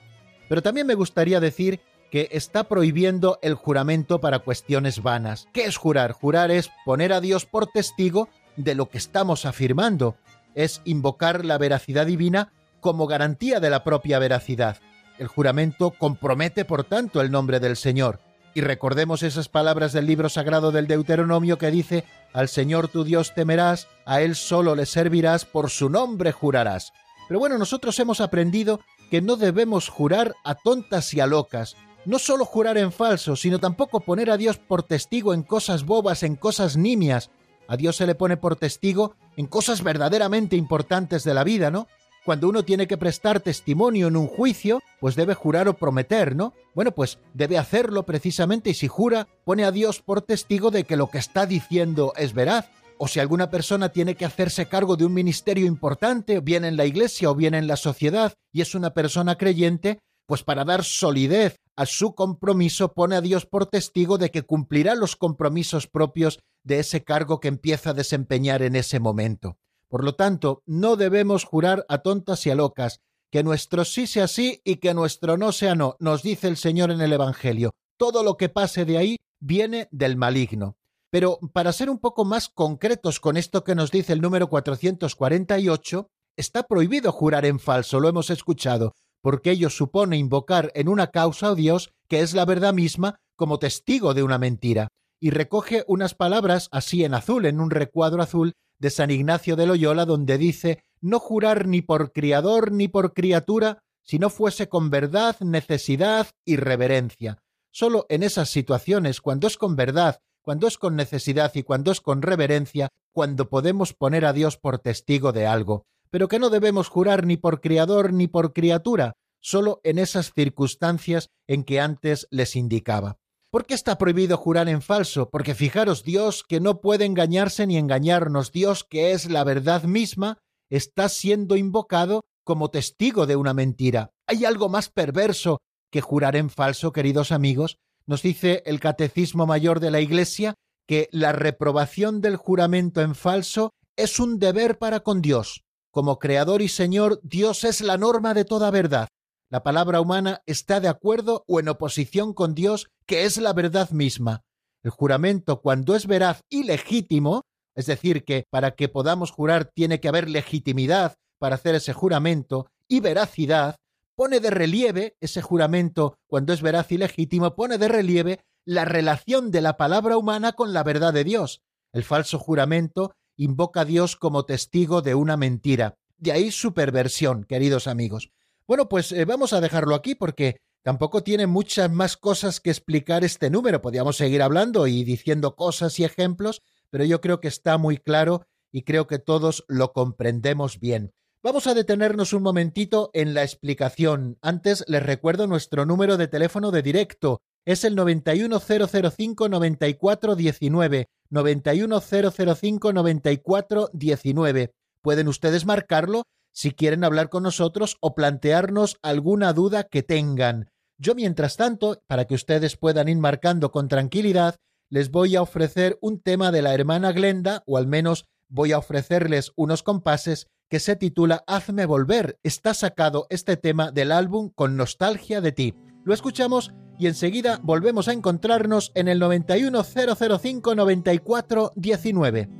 Pero también me gustaría decir que está prohibiendo el juramento para cuestiones vanas. ¿Qué es jurar? Jurar es poner a Dios por testigo de lo que estamos afirmando, es invocar la veracidad divina como garantía de la propia veracidad. El juramento compromete, por tanto, el nombre del Señor. Y recordemos esas palabras del libro sagrado del Deuteronomio que dice, Al Señor tu Dios temerás, a Él solo le servirás, por su nombre jurarás. Pero bueno, nosotros hemos aprendido que no debemos jurar a tontas y a locas, no solo jurar en falso, sino tampoco poner a Dios por testigo en cosas bobas, en cosas nimias. A Dios se le pone por testigo en cosas verdaderamente importantes de la vida, ¿no? Cuando uno tiene que prestar testimonio en un juicio, pues debe jurar o prometer, ¿no? Bueno, pues debe hacerlo precisamente y si jura, pone a Dios por testigo de que lo que está diciendo es veraz. O si alguna persona tiene que hacerse cargo de un ministerio importante, bien en la iglesia o bien en la sociedad, y es una persona creyente, pues para dar solidez a su compromiso pone a Dios por testigo de que cumplirá los compromisos propios de ese cargo que empieza a desempeñar en ese momento. Por lo tanto, no debemos jurar a tontas y a locas, que nuestro sí sea sí y que nuestro no sea no, nos dice el Señor en el Evangelio. Todo lo que pase de ahí viene del maligno. Pero para ser un poco más concretos con esto que nos dice el número 448, está prohibido jurar en falso, lo hemos escuchado, porque ello supone invocar en una causa a Dios que es la verdad misma como testigo de una mentira, y recoge unas palabras así en azul, en un recuadro azul de San Ignacio de Loyola, donde dice no jurar ni por criador ni por criatura, si no fuese con verdad, necesidad y reverencia. Solo en esas situaciones, cuando es con verdad, cuando es con necesidad y cuando es con reverencia, cuando podemos poner a Dios por testigo de algo pero que no debemos jurar ni por criador ni por criatura, solo en esas circunstancias en que antes les indicaba. ¿Por qué está prohibido jurar en falso? Porque fijaros, Dios que no puede engañarse ni engañarnos, Dios que es la verdad misma, está siendo invocado como testigo de una mentira. ¿Hay algo más perverso que jurar en falso, queridos amigos? Nos dice el Catecismo Mayor de la Iglesia que la reprobación del juramento en falso es un deber para con Dios. Como Creador y Señor, Dios es la norma de toda verdad. La palabra humana está de acuerdo o en oposición con Dios, que es la verdad misma. El juramento, cuando es veraz y legítimo, es decir, que para que podamos jurar tiene que haber legitimidad para hacer ese juramento y veracidad, pone de relieve ese juramento, cuando es veraz y legítimo, pone de relieve la relación de la palabra humana con la verdad de Dios. El falso juramento invoca a Dios como testigo de una mentira. De ahí su perversión, queridos amigos. Bueno, pues eh, vamos a dejarlo aquí porque tampoco tiene muchas más cosas que explicar este número. Podríamos seguir hablando y diciendo cosas y ejemplos, pero yo creo que está muy claro y creo que todos lo comprendemos bien. Vamos a detenernos un momentito en la explicación. Antes les recuerdo nuestro número de teléfono de directo. Es el 910059419. 910059419. Pueden ustedes marcarlo si quieren hablar con nosotros o plantearnos alguna duda que tengan. Yo, mientras tanto, para que ustedes puedan ir marcando con tranquilidad, les voy a ofrecer un tema de la hermana Glenda, o al menos voy a ofrecerles unos compases que se titula Hazme volver. Está sacado este tema del álbum Con nostalgia de ti. Lo escuchamos y enseguida volvemos a encontrarnos en el 910059419.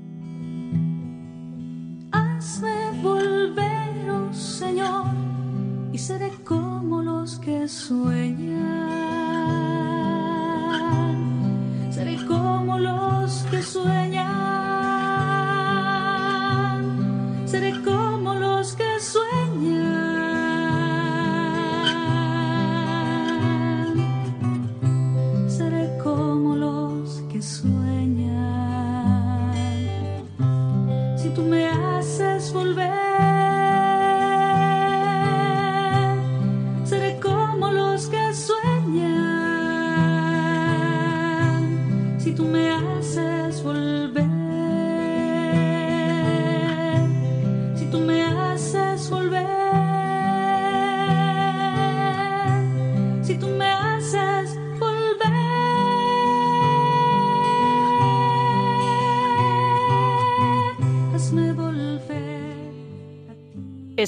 Hazme seré como los que sueñan. Seré como los que sueñan.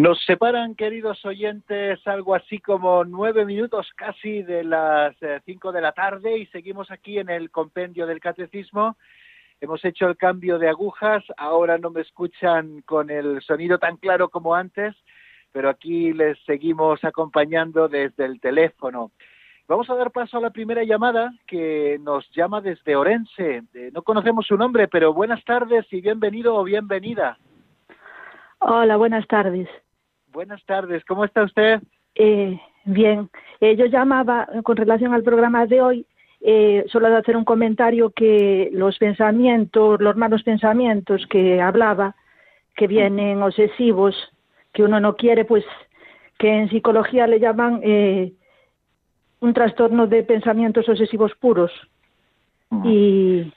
Nos separan, queridos oyentes, algo así como nueve minutos casi de las eh, cinco de la tarde y seguimos aquí en el compendio del catecismo. Hemos hecho el cambio de agujas, ahora no me escuchan con el sonido tan claro como antes, pero aquí les seguimos acompañando desde el teléfono. Vamos a dar paso a la primera llamada que nos llama desde Orense. Eh, no conocemos su nombre, pero buenas tardes y bienvenido o bienvenida. Hola, buenas tardes. Buenas tardes, ¿cómo está usted? Eh, bien, eh, yo llamaba con relación al programa de hoy, eh, solo de hacer un comentario que los pensamientos, los malos pensamientos que hablaba, que vienen obsesivos, que uno no quiere, pues que en psicología le llaman eh, un trastorno de pensamientos obsesivos puros. Y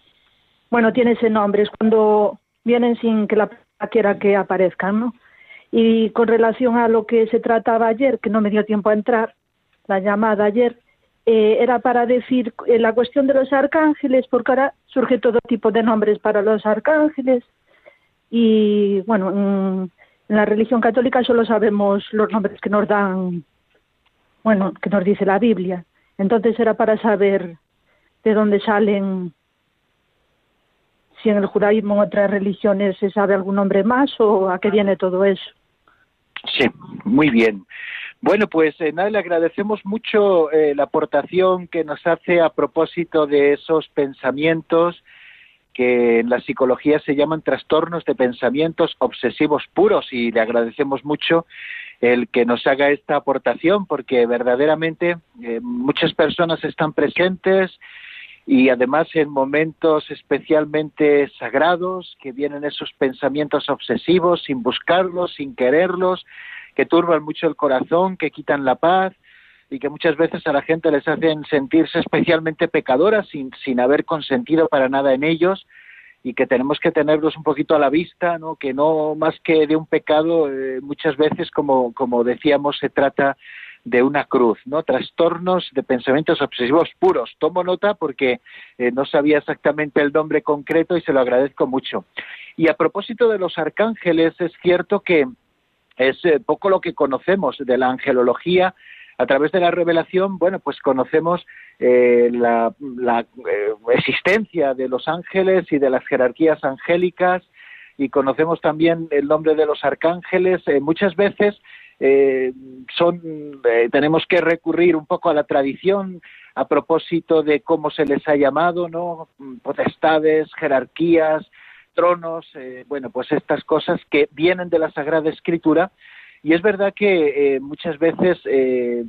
bueno, tiene ese nombre, es cuando vienen sin que la quiera que aparezcan, ¿no? Y con relación a lo que se trataba ayer, que no me dio tiempo a entrar, la llamada ayer, eh, era para decir eh, la cuestión de los arcángeles, porque ahora surge todo tipo de nombres para los arcángeles. Y bueno, en, la religión católica solo sabemos los nombres que nos dan, bueno, que nos dice la Biblia. Entonces era para saber de dónde salen, si en el judaísmo en otras religiones se sabe algún nombre más o a qué viene todo eso. Sí, muy bien. Bueno, pues eh, nada, le agradecemos mucho eh, la aportación que nos hace a propósito de esos pensamientos que en la psicología se llaman trastornos de pensamientos obsesivos puros y le agradecemos mucho el que nos haga esta aportación porque verdaderamente eh, muchas personas están presentes y además en momentos especialmente sagrados que vienen esos pensamientos obsesivos sin buscarlos, sin quererlos, que turban mucho el corazón, que quitan la paz y que muchas veces a la gente les hacen sentirse especialmente pecadoras sin, sin haber consentido para nada en ellos y que tenemos que tenerlos un poquito a la vista, ¿no? que no más que de un pecado, eh, muchas veces, como, como decíamos, se trata de una cruz, ¿no? Trastornos de pensamientos obsesivos puros. Tomo nota porque eh, no sabía exactamente el nombre concreto y se lo agradezco mucho. Y a propósito de los arcángeles, es cierto que es eh, poco lo que conocemos de la angelología. A través de la revelación, bueno, pues conocemos eh, la, existencia de los ángeles y de las jerarquías angélicas y conocemos también el nombre de los arcángeles. muchas veces eh, son, eh, tenemos que recurrir un poco a la tradición a propósito de cómo se les ha llamado, ¿no? Potestades, jerarquías, tronos, eh, bueno, pues estas cosas que vienen de la Sagrada Escritura. Y es verdad que muchas veces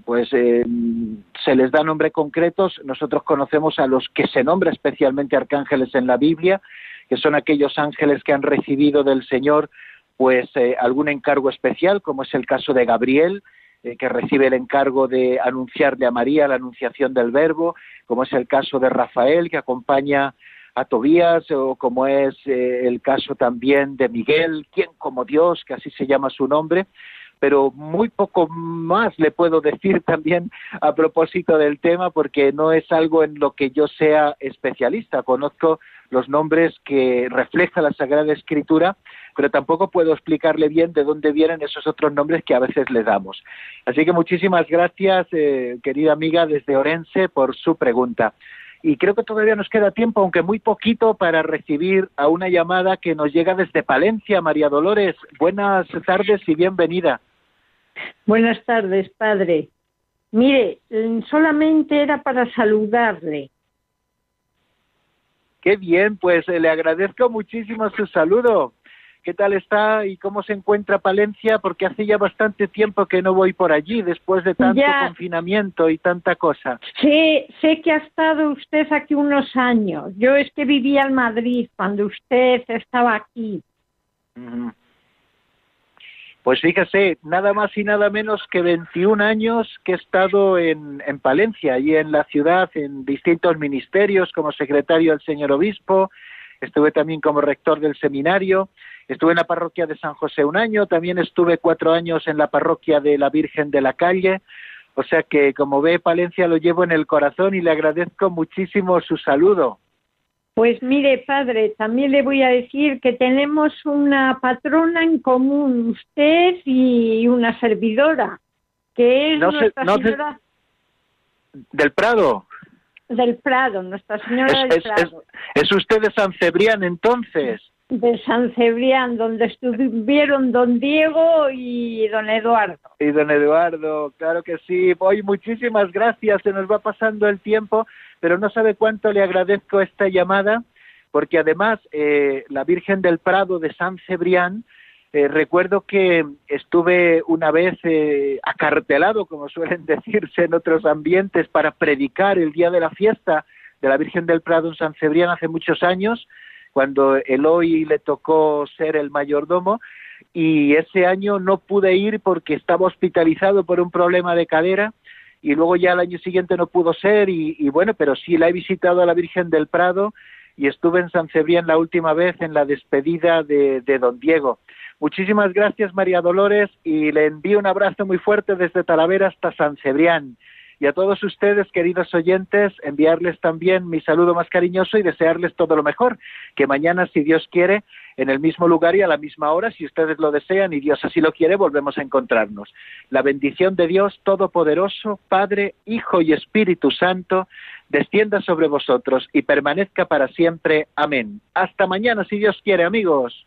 pues se les da nombre concretos. Nosotros conocemos a los que se nombra especialmente arcángeles en la Biblia, que son aquellos ángeles que han recibido del Señor pues eh, algún encargo especial, como es el caso de Gabriel, eh, que recibe el encargo de anunciarle a María la anunciación del Verbo, como es el caso de Rafael, que acompaña a Tobías, o como es eh, el caso también de Miguel, quien como Dios, que así se llama su nombre, pero muy poco más le puedo decir también a propósito del tema, porque no es algo en lo que yo sea especialista. Conozco los nombres que refleja la Sagrada Escritura, pero tampoco puedo explicarle bien de dónde vienen esos otros nombres que a veces le damos. Así que muchísimas gracias, eh, querida amiga desde Orense, por su pregunta. Y creo que todavía nos queda tiempo, aunque muy poquito, para recibir a una llamada que nos llega desde Palencia. María Dolores, buenas tardes y bienvenida. Buenas tardes, padre. Mire, solamente era para saludarle Qué bien, pues eh, le agradezco muchísimo su saludo. ¿Qué tal está y cómo se encuentra Palencia? Porque hace ya bastante tiempo que no voy por allí, después de tanto confinamiento y tanta cosa. Sí, sé que ha estado usted aquí unos años. Yo es que vivía en Madrid cuando usted estaba aquí. Pues fíjese, nada más y nada menos que 21 años que he estado en, en Palencia, y en la ciudad, en distintos ministerios, como secretario del señor obispo, estuve también como rector del seminario, estuve en la parroquia de San José un año, también estuve cuatro años en la parroquia de la Virgen de la Calle, o sea que como ve Palencia lo llevo en el corazón y le agradezco muchísimo su saludo. Pues mire, padre, también le voy a decir que tenemos una patrona en común, usted y una servidora, que es nuestra señora... ¿Del Prado? Del Prado, Nuestra Señora del Prado. Es, usted de San Cebrián entonces? De San Cebrián, donde estuvieron don Diego y don Eduardo. Y don Eduardo, claro que sí. Hoy muchísimas gracias, se nos va pasando el tiempo pero no sabe cuánto le agradezco esta llamada, porque además eh, la Virgen del Prado de San Cebrián, eh, recuerdo que estuve una vez eh, acartelado, como suelen decirse en otros ambientes, para predicar el día de la fiesta de la Virgen del Prado en San Cebrián hace muchos años, cuando Eloy le tocó ser el mayordomo, y ese año no pude ir porque estaba hospitalizado por un problema de cadera y luego ya el año siguiente no pudo ser y, bueno, pero sí la he visitado a la Virgen del Prado y estuve en San Cebrián la última vez en la despedida de, don Diego. Muchísimas gracias María Dolores y le envío un abrazo muy fuerte desde Talavera hasta San Cebrián. Y a todos ustedes, queridos oyentes, enviarles también mi saludo más cariñoso y desearles todo lo mejor. Que mañana, si Dios quiere, en el mismo lugar y a la misma hora, si ustedes lo desean y Dios así lo quiere, volvemos a encontrarnos. La bendición de Dios Todopoderoso, Padre, Hijo y Espíritu Santo, descienda sobre vosotros y permanezca para siempre. Amén. Hasta mañana, si Dios quiere, amigos.